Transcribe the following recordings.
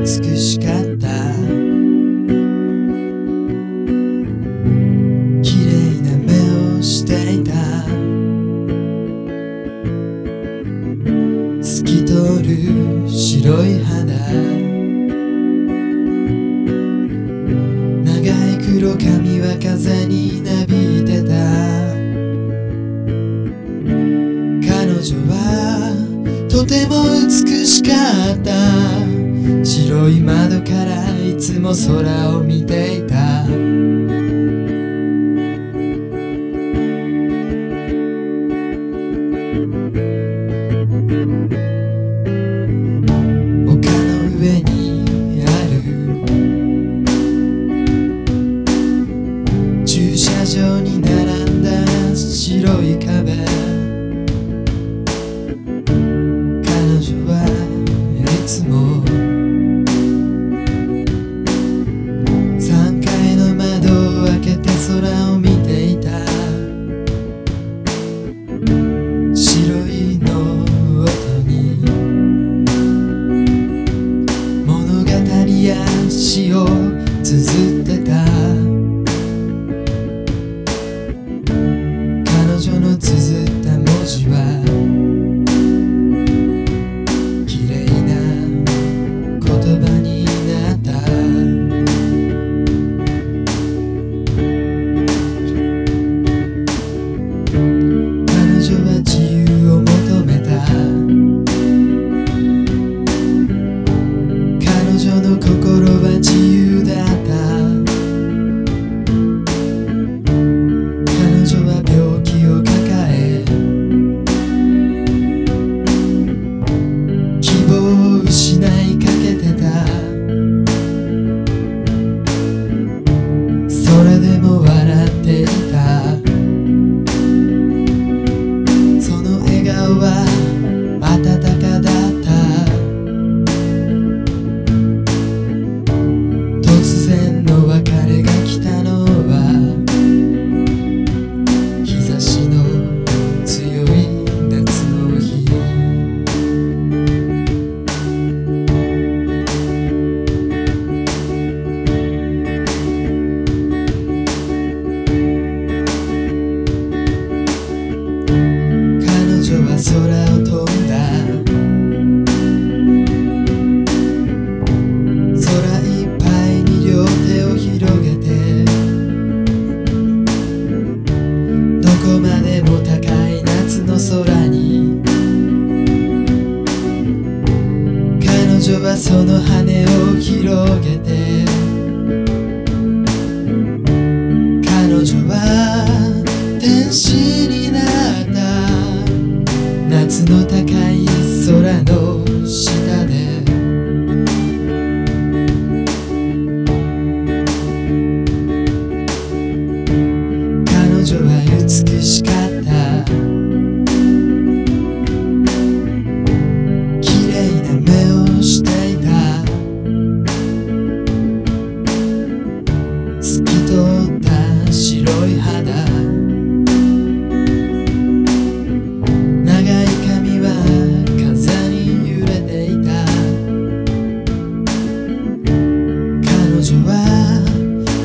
美しかった。綺麗な目をしていた。透き通る白い肌い窓からいつも空を見ていた。нежной 空を飛んだ。空いっぱいに両手を広げて。どこまでも高い夏の空に。彼女はその羽を広げて。の高い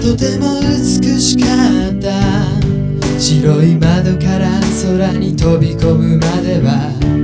とても美しかった。白い窓から空に飛び込むまでは